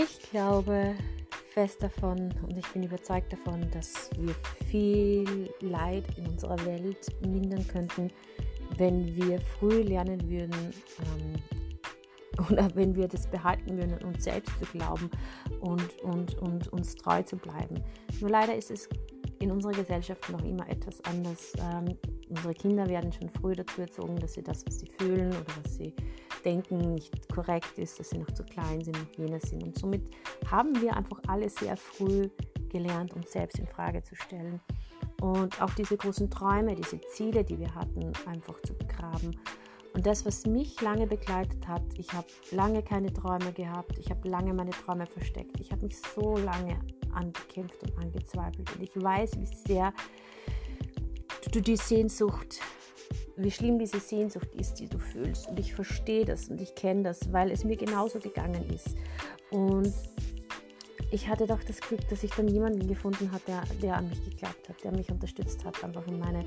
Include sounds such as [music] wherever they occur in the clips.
Ich glaube fest davon und ich bin überzeugt davon, dass wir viel Leid in unserer Welt mindern könnten, wenn wir früh lernen würden ähm, oder wenn wir das behalten würden, uns selbst zu glauben und, und, und uns treu zu bleiben. Nur leider ist es in unserer Gesellschaft noch immer etwas anders. Ähm, unsere Kinder werden schon früh dazu erzogen, dass sie das, was sie fühlen oder was sie denken, nicht korrekt ist, dass sie noch zu klein sind, noch jenes sind. Und somit haben wir einfach alle sehr früh gelernt, uns selbst in Frage zu stellen und auch diese großen Träume, diese Ziele, die wir hatten, einfach zu begraben. Und das, was mich lange begleitet hat, ich habe lange keine Träume gehabt, ich habe lange meine Träume versteckt, ich habe mich so lange angekämpft und angezweifelt und ich weiß, wie sehr du die Sehnsucht, wie schlimm diese Sehnsucht ist, die du fühlst. Und ich verstehe das und ich kenne das, weil es mir genauso gegangen ist. Und ich hatte doch das Glück, dass ich dann jemanden gefunden habe, der, der an mich geglaubt hat, der mich unterstützt hat, einfach in meine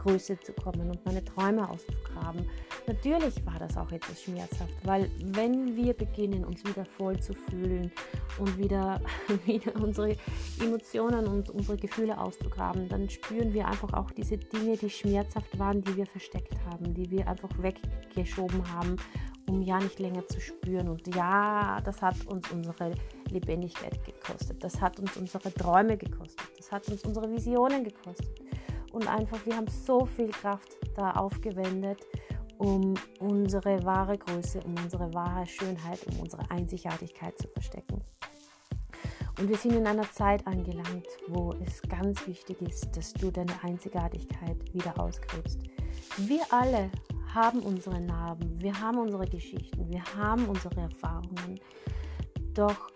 Größe zu kommen und meine Träume auszugraben. Natürlich war das auch etwas schmerzhaft, weil wenn wir beginnen, uns wieder voll zu fühlen und wieder, [laughs] wieder unsere Emotionen und unsere Gefühle auszugraben, dann spüren wir einfach auch diese Dinge, die schmerzhaft waren, die wir versteckt haben, die wir einfach weggeschoben haben, um ja nicht länger zu spüren. Und ja, das hat uns unsere Lebendigkeit gekostet, das hat uns unsere Träume gekostet, das hat uns unsere Visionen gekostet und einfach, wir haben so viel Kraft da aufgewendet, um unsere wahre Größe, um unsere wahre Schönheit, um unsere Einzigartigkeit zu verstecken. Und wir sind in einer Zeit angelangt, wo es ganz wichtig ist, dass du deine Einzigartigkeit wieder ausgräbst. Wir alle haben unsere Narben, wir haben unsere Geschichten, wir haben unsere Erfahrungen. Doch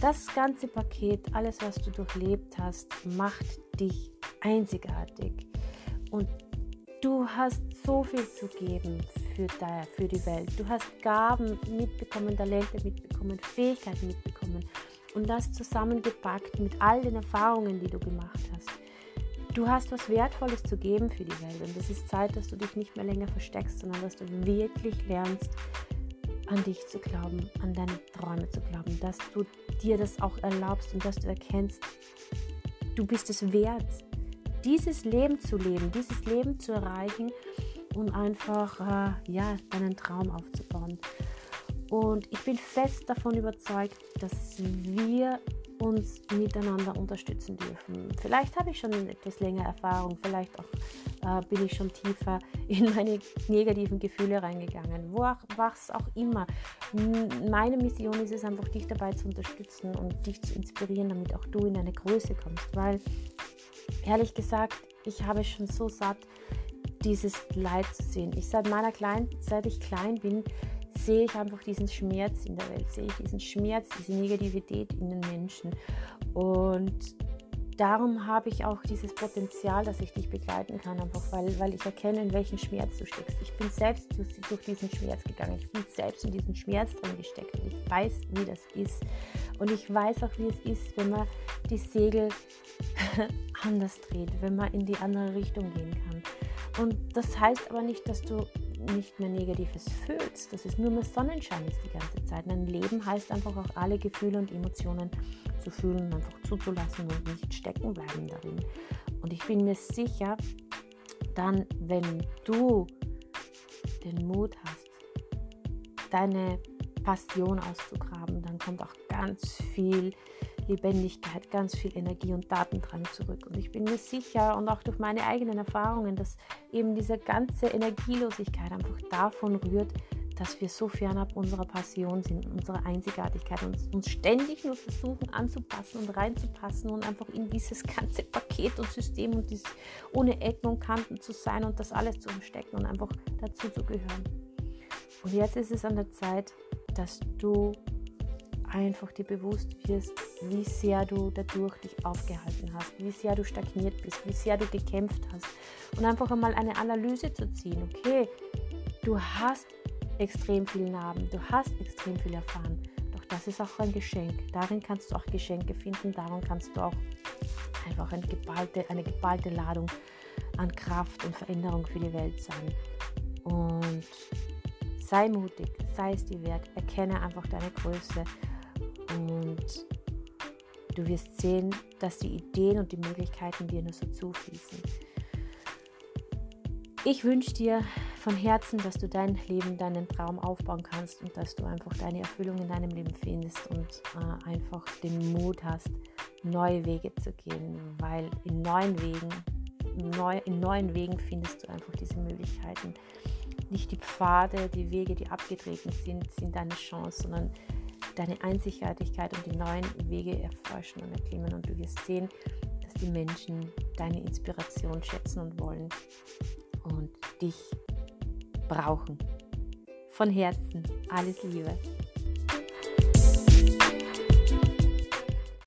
das ganze Paket, alles, was du durchlebt hast, macht dich einzigartig. Und du hast so viel zu geben für, die, für die Welt. Du hast Gaben mitbekommen, Talente mitbekommen, Fähigkeiten mitbekommen. Und das zusammengepackt mit all den Erfahrungen, die du gemacht hast. Du hast was Wertvolles zu geben für die Welt. Und es ist Zeit, dass du dich nicht mehr länger versteckst, sondern dass du wirklich lernst, an dich zu glauben, an deine Träume zu glauben, dass du dir das auch erlaubst und dass du erkennst, du bist es wert, dieses Leben zu leben, dieses Leben zu erreichen und einfach äh, ja, deinen Traum aufzubauen. Und ich bin fest davon überzeugt, dass wir uns miteinander unterstützen dürfen. Vielleicht habe ich schon etwas länger Erfahrung, vielleicht auch äh, bin ich schon tiefer [laughs] in meine negativen Gefühle reingegangen, wo auch, was auch immer. Meine Mission ist es einfach, dich dabei zu unterstützen und dich zu inspirieren, damit auch du in eine Größe kommst, weil ehrlich gesagt, ich habe schon so satt, dieses Leid zu sehen. Ich seit meiner kleinen, seit ich klein bin, sehe ich einfach diesen Schmerz in der Welt, sehe ich diesen Schmerz, diese Negativität in den Menschen. Und darum habe ich auch dieses Potenzial, dass ich dich begleiten kann, einfach weil, weil ich erkenne, in welchen Schmerz du steckst. Ich bin selbst durch, diesen Schmerz gegangen. Ich bin selbst in diesen Schmerz drin gesteckt und ich weiß, wie das ist. Und ich weiß auch, wie es ist, wenn man die Segel [laughs] anders dreht, wenn man in die andere Richtung gehen kann. Und das heißt aber nicht, dass du nicht mehr Negatives fühlst, dass es nur mehr Sonnenschein ist die ganze Zeit. Ein Leben heißt einfach auch alle Gefühle und Emotionen zu fühlen, einfach zuzulassen und nicht stecken bleiben darin. Und ich bin mir sicher, dann, wenn du den Mut hast, deine Passion auszugraben, dann kommt auch ganz viel Lebendigkeit, ganz viel Energie und Datendrang zurück. Und ich bin mir sicher und auch durch meine eigenen Erfahrungen, dass eben diese ganze Energielosigkeit einfach davon rührt, dass wir so fernab unserer Passion sind, unserer Einzigartigkeit und uns ständig nur versuchen anzupassen und reinzupassen und einfach in dieses ganze Paket und System und dieses ohne Ecken und Kanten zu sein und das alles zu verstecken und einfach dazu zu gehören. Und jetzt ist es an der Zeit, dass du einfach dir bewusst wirst, wie sehr du dadurch dich aufgehalten hast, wie sehr du stagniert bist, wie sehr du gekämpft hast. Und einfach einmal eine Analyse zu ziehen. Okay, du hast extrem viele Narben, du hast extrem viel erfahren. Doch das ist auch ein Geschenk. Darin kannst du auch Geschenke finden, darin kannst du auch einfach eine geballte, eine geballte Ladung an Kraft und Veränderung für die Welt sein. Und sei mutig, sei es dir wert, erkenne einfach deine Größe und du wirst sehen, dass die Ideen und die Möglichkeiten dir nur so zufließen. Ich wünsche dir von Herzen, dass du dein Leben, deinen Traum aufbauen kannst und dass du einfach deine Erfüllung in deinem Leben findest und äh, einfach den Mut hast, neue Wege zu gehen, weil in neuen Wegen, neu, in neuen Wegen findest du einfach diese Möglichkeiten. Nicht die Pfade, die Wege, die abgetreten sind, sind deine Chance, sondern deine Einzigartigkeit und die neuen Wege erforschen und erklimmen und du wirst sehen, dass die Menschen deine Inspiration schätzen und wollen und dich brauchen. Von Herzen alles Liebe.